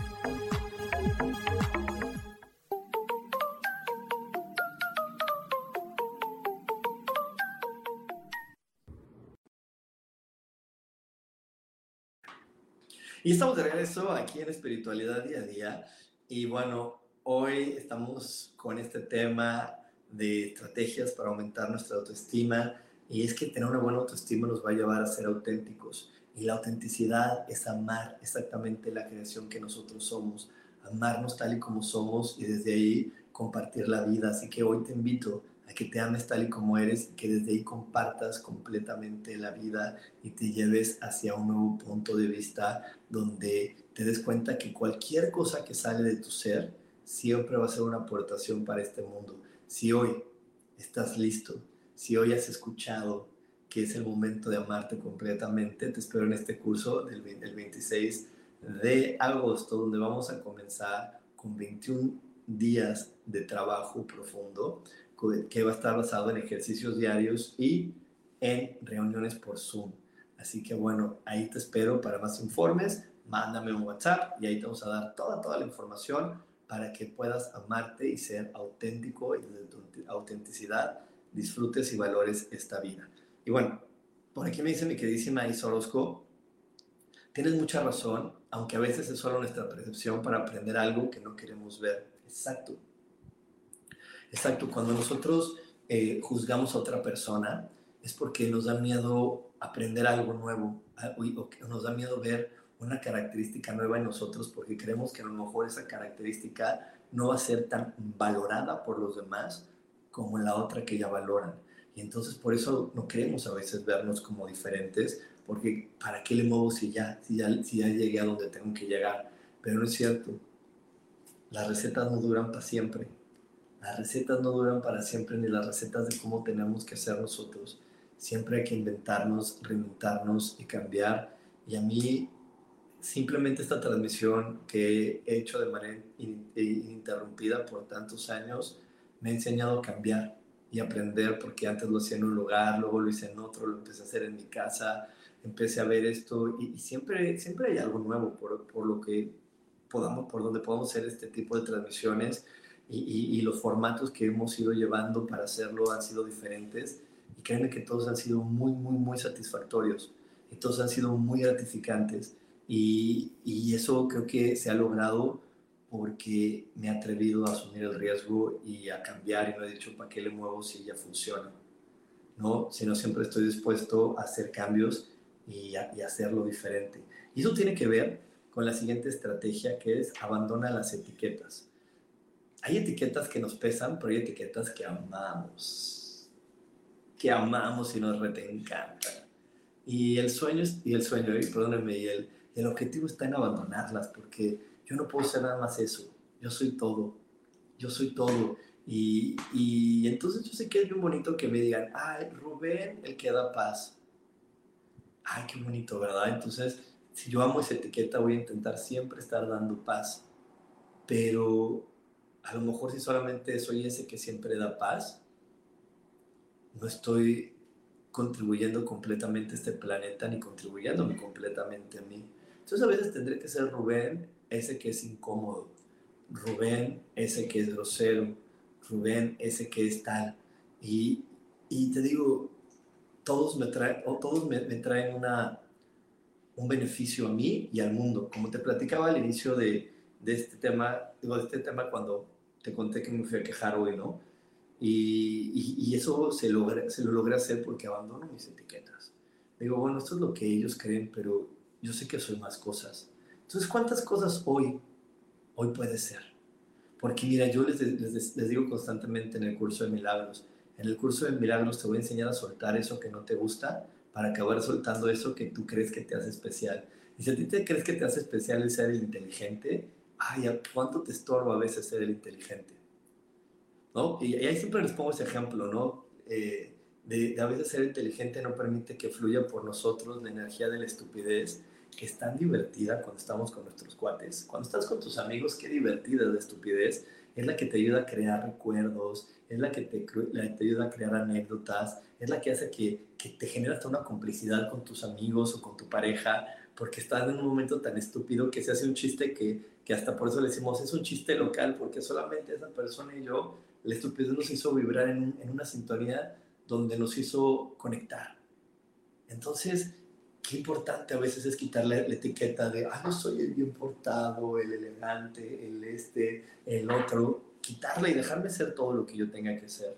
Y estamos de regreso aquí en Espiritualidad Día a Día. Y bueno, hoy estamos con este tema de estrategias para aumentar nuestra autoestima. Y es que tener una buena autoestima nos va a llevar a ser auténticos. Y la autenticidad es amar exactamente la creación que nosotros somos, amarnos tal y como somos y desde ahí compartir la vida. Así que hoy te invito que te ames tal y como eres, que desde ahí compartas completamente la vida y te lleves hacia un nuevo punto de vista donde te des cuenta que cualquier cosa que sale de tu ser siempre va a ser una aportación para este mundo. Si hoy estás listo, si hoy has escuchado que es el momento de amarte completamente, te espero en este curso del 26 de agosto, donde vamos a comenzar con 21 días de trabajo profundo que va a estar basado en ejercicios diarios y en reuniones por Zoom. Así que bueno, ahí te espero para más informes, mándame un WhatsApp y ahí te vamos a dar toda, toda la información para que puedas amarte y ser auténtico y desde tu autenticidad disfrutes y valores esta vida. Y bueno, por aquí me dice mi queridísima Isa Orozco, tienes mucha razón, aunque a veces es solo nuestra percepción para aprender algo que no queremos ver. Exacto. Exacto, cuando nosotros eh, juzgamos a otra persona es porque nos da miedo aprender algo nuevo o nos da miedo ver una característica nueva en nosotros porque creemos que a lo mejor esa característica no va a ser tan valorada por los demás como la otra que ya valoran. Y entonces por eso no queremos a veces vernos como diferentes, porque ¿para qué le muevo si ya, si ya, si ya llegué a donde tengo que llegar? Pero no es cierto. Las recetas no duran para siempre. Las recetas no duran para siempre, ni las recetas de cómo tenemos que ser nosotros. Siempre hay que inventarnos, reinventarnos y cambiar. Y a mí, simplemente esta transmisión que he hecho de manera ininterrumpida por tantos años, me ha enseñado a cambiar y aprender, porque antes lo hacía en un lugar, luego lo hice en otro, lo empecé a hacer en mi casa, empecé a ver esto y, siempre, siempre hay algo nuevo por, por, lo que podamos, por donde podamos hacer este tipo de transmisiones y, y, los formatos que hemos ido llevando para hacerlo han sido diferentes y créanme que todos han sido muy, muy, muy satisfactorios y todos han sido muy gratificantes y, y eso creo que se ha logrado porque me he atrevido a asumir el riesgo y a cambiar y no he dicho para qué le muevo si ya funciona, ¿no? Sino siempre estoy dispuesto a hacer cambios y, y hacerlo diferente. Y eso tiene que ver con la siguiente estrategia que es abandona las etiquetas. Hay etiquetas que nos pesan, pero hay etiquetas que amamos, que amamos y nos reencantan. Y el sueño, y el sueño, y perdónenme, y el, el objetivo está en abandonarlas, porque yo no puedo ser nada más eso, yo soy todo, yo soy todo. Y, y entonces yo sé que es bien bonito que me digan, ay, Rubén, el que da paz. Ay, qué bonito, ¿verdad? Entonces, si yo amo esa etiqueta, voy a intentar siempre estar dando paz. Pero a lo mejor si solamente soy ese que siempre da paz, no estoy contribuyendo completamente a este planeta ni contribuyéndome completamente a mí. Entonces a veces tendré que ser Rubén ese que es incómodo, Rubén, ese que es grosero, Rubén, ese que es tal. Y, y te digo, todos me traen, o todos me, traen una, un beneficio a mí y al mundo. Como te platicaba al inicio de, de este tema, digo, de este tema cuando te conté que me fui a quejar hoy, ¿no? Y, y, eso se, logra, se lo logré hacer porque abandono mis etiquetas. Digo, bueno, esto es lo que ellos creen, pero yo sé que soy más cosas. Entonces, ¿cuántas cosas hoy, hoy puede ser? Porque mira, yo les, les, digo constantemente en el curso de milagros, en el curso de milagros te voy a enseñar a soltar eso que no te gusta para acabar soltando eso que tú crees que te hace especial. Y si a ti te crees que te hace especial el ser el inteligente, ay, ¿cuánto te estorba a veces ser el inteligente? ¿No? Y, ahí siempre les pongo ese ejemplo, ¿no? Eh, de, de, a veces ser inteligente no permite que fluya por nosotros la energía de la estupidez que es tan divertida cuando estamos con nuestros cuates. Cuando estás con tus amigos, qué divertida de estupidez. Es la que te ayuda a crear recuerdos, es la que te, te ayuda a crear anécdotas, es la que hace que, que te genera hasta una complicidad con tus amigos o con tu pareja, porque estás en un momento tan estúpido que se hace un chiste que, que hasta por eso le decimos es un chiste local, porque solamente esa persona y yo, la estupidez nos hizo vibrar en, en una sintonía donde nos hizo conectar. Entonces, qué importante a veces es quitarle la etiqueta de, ah, no soy el bien portado, el elegante, el este, el otro, quitarla y dejarme ser todo lo que yo tenga que ser.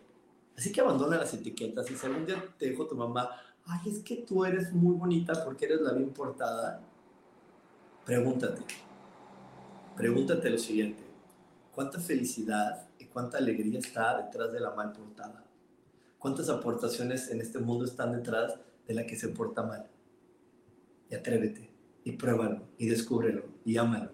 Así que abandona las etiquetas y si algún día te dijo tu mamá, ay, es que tú eres muy bonita porque eres la bien portada, pregúntate, pregúntate lo siguiente, ¿cuánta felicidad y cuánta alegría está detrás de la mal portada? ¿Cuántas aportaciones en este mundo están detrás de la que se porta mal? y atrévete y pruébalo y descúbrelo y ámalo.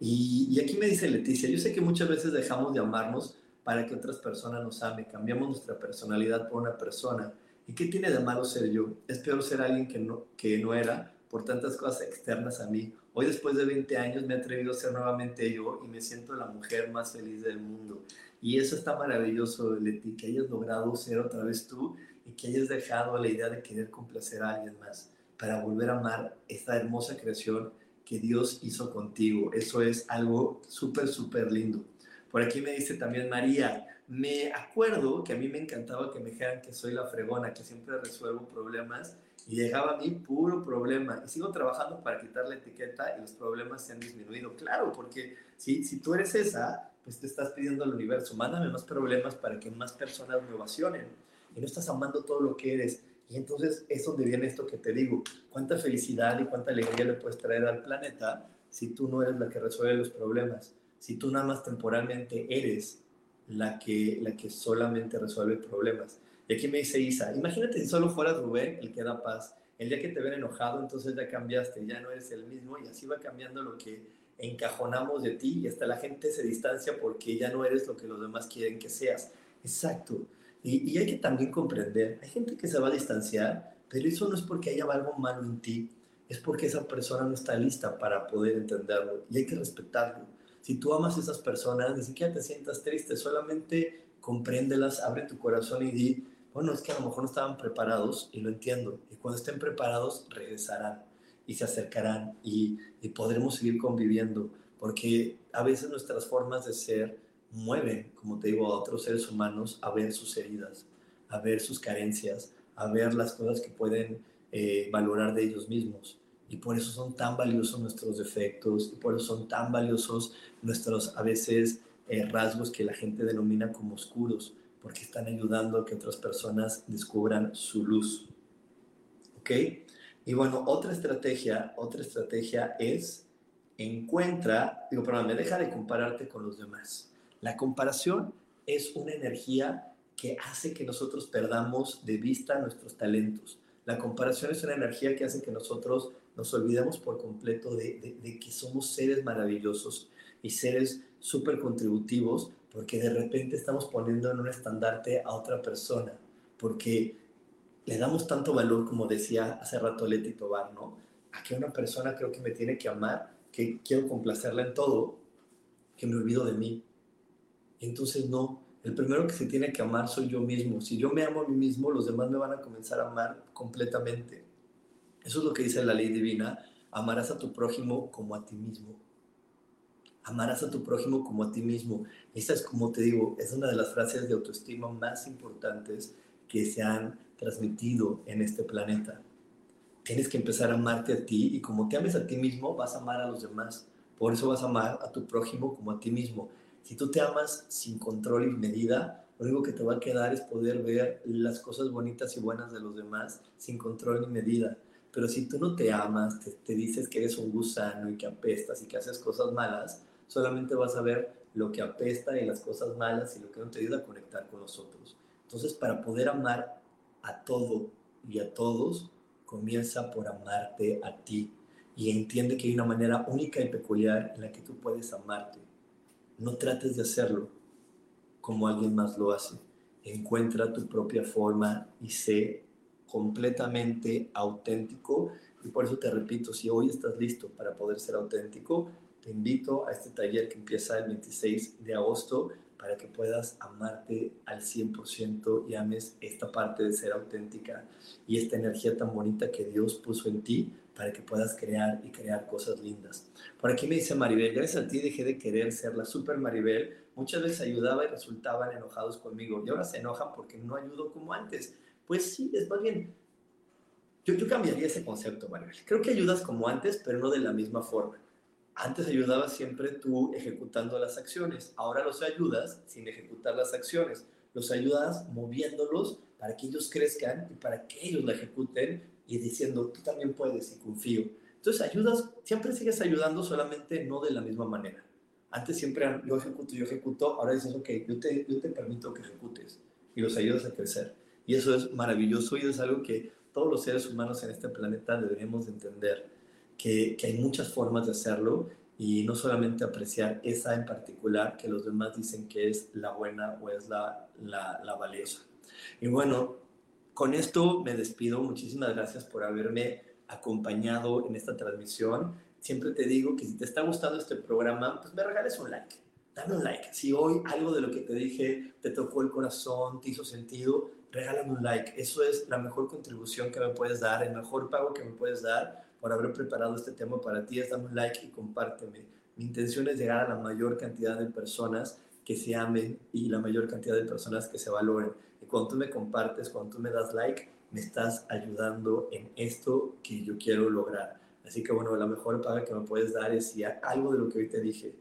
Y, y, aquí me dice Leticia, yo sé que muchas veces dejamos de amarnos para que otras personas nos amen, cambiamos nuestra personalidad por una persona. ¿Y qué tiene de malo ser yo? Es peor ser alguien que no, que no era por tantas cosas externas a mí. Hoy después de 20 años me he atrevido a ser nuevamente yo y me siento la mujer más feliz del mundo. Y eso está maravilloso, Leti, que hayas logrado ser otra vez tú y que hayas dejado la idea de querer complacer a alguien más para volver a amar esta hermosa creación que Dios hizo contigo. Eso es algo súper, súper lindo. Por aquí me dice también María, me acuerdo que a mí me encantaba que me dijeran que soy la fregona, que siempre resuelvo problemas y llegaba a mí puro problema. Y sigo trabajando para quitar la etiqueta y los problemas se han disminuido. Claro, porque si, si tú eres esa, pues te estás pidiendo al universo, mándame más problemas para que más personas me ovacionen. Y no estás amando todo lo que eres. Y entonces es donde viene esto que te digo. Cuánta felicidad y cuánta alegría le puedes traer al planeta si tú no eres la que resuelve los problemas. Si tú nada más temporalmente eres la que, la que solamente resuelve problemas. Y aquí me dice Isa, imagínate si solo fueras Rubén el que da paz. El día que te ven enojado, entonces ya cambiaste, ya no eres el mismo y así va cambiando lo que encajonamos de ti y hasta la gente se distancia porque ya no eres lo que los demás quieren que seas. Exacto. Y, y hay que también comprender, hay gente que se va a distanciar, pero eso no es porque haya algo malo en ti, es porque esa persona no está lista para poder entenderlo y hay que respetarlo. Si tú amas a esas personas, ni siquiera te sientas triste, solamente compréndelas, abre tu corazón y di, bueno, es que a lo mejor no estaban preparados y lo entiendo. Y cuando estén preparados, regresarán y se acercarán y, podremos seguir conviviendo. Porque a veces nuestras formas de ser mueven, como te digo, a otros seres humanos a ver sus heridas, a ver sus carencias, a ver las cosas que pueden eh, valorar de ellos mismos. Y por eso son tan valiosos nuestros defectos, y por eso son tan valiosos nuestros a veces eh, rasgos que la gente denomina como oscuros porque están ayudando a que otras personas descubran su luz. ¿Ok? Y bueno, otra estrategia, otra estrategia es encuentra, digo, perdón, me deja de compararte con los demás. La comparación es una energía que hace que nosotros perdamos de vista nuestros talentos. La comparación es una energía que hace que nosotros nos olvidemos por completo de, de, de que somos seres maravillosos y seres súper contributivos porque de repente estamos poniendo en un estandarte a otra persona, porque le damos tanto valor, como decía hace rato Leti Tobar, ¿no? A que una persona creo que me tiene que amar, que quiero complacerla en todo, que me olvido de mí. Entonces no, el primero que se tiene que amar soy yo mismo. Si yo me amo a mí mismo, los demás me van a comenzar a amar completamente. Eso es lo que dice la ley divina, amarás a tu prójimo como a ti mismo amarás a tu prójimo como a ti mismo. Esta es, como te digo, es una de las frases de autoestima más importantes que se han transmitido en este planeta. Tienes que empezar a amarte a ti y como te ames a ti mismo, vas a amar a los demás. Por eso vas a amar a tu prójimo como a ti mismo. Si tú te amas sin control y medida, lo único que te va a quedar es poder ver las cosas bonitas y buenas de los demás sin control ni medida. Pero si tú no te amas, te, te dices que eres un gusano y que apestas y que haces cosas malas, solamente vas a ver lo que apesta y las cosas malas y lo que no te ayuda a conectar con los otros. Entonces, para poder amar a todo y a todos, comienza por amarte a ti y entiende que hay una manera única y peculiar en la que tú puedes amarte. No trates de hacerlo como alguien más lo hace. Encuentra tu propia forma y sé completamente auténtico. Y por eso te repito, si hoy estás listo para poder ser auténtico, te invito a este taller que empieza el 26 de agosto para que puedas amarte al 100% y ames esta parte de ser auténtica y esta energía tan bonita que Dios puso en ti para que puedas crear y crear cosas lindas. Por aquí me dice Maribel, gracias a ti dejé de querer ser la super Maribel. Muchas veces ayudaba y resultaban enojados conmigo y ahora se enojan porque no ayudo como antes. Pues sí, es más bien, yo, yo cambiaría ese concepto, Maribel. Creo que ayudas como antes, pero no de la misma forma. Antes ayudabas siempre tú ejecutando las acciones, ahora los ayudas sin ejecutar las acciones, los ayudas moviéndolos para que ellos crezcan y para que ellos la ejecuten y diciendo, tú también puedes y confío. Entonces ayudas, siempre sigues ayudando, solamente no de la misma manera. Antes siempre yo ejecuto, yo ejecuto, ahora dices, ok, yo te, yo te permito que ejecutes y los ayudas a crecer. Y eso es maravilloso y es algo que todos los seres humanos en este planeta deberíamos de entender que, hay muchas formas de hacerlo y no solamente apreciar esa en particular que los demás dicen que es la buena o es la, la, la valiosa. Y bueno, con esto me despido. Muchísimas gracias por haberme acompañado en esta transmisión. Siempre te digo que si te está gustando este programa, pues me regales un like. Dame un like. Si hoy algo de lo que te dije te tocó el corazón, te hizo sentido, regálame un like. Eso es la mejor contribución que me puedes dar, el mejor pago que me puedes dar por haber preparado este tema para ti dame un like y compárteme. Mi intención es llegar a la mayor cantidad de personas que se amen y la mayor cantidad de personas que se valoren. Y cuando tú me compartes, cuando tú me das like, me estás ayudando en esto que yo quiero lograr. Así que bueno, la mejor paga que me puedes dar es si algo de lo que hoy te dije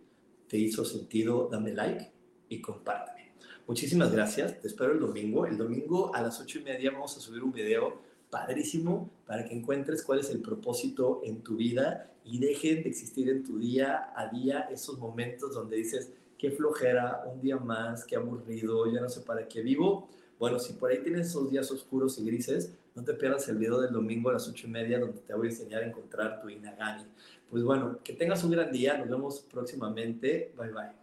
te hizo sentido, dame like y compárteme. Muchísimas gracias. Te espero el domingo. El domingo a las ocho y media vamos a subir un video padrísimo para que encuentres cuál es el propósito en tu vida y dejen de existir en tu día a día esos momentos donde dices, qué flojera, un día más, qué aburrido, ya no sé para qué vivo. Bueno, si por ahí tienes esos días oscuros y grises, no te pierdas el video del domingo a las ocho y media donde te voy a enseñar a encontrar tu Inagani. Pues bueno, que tengas un gran día, nos vemos próximamente. Bye bye.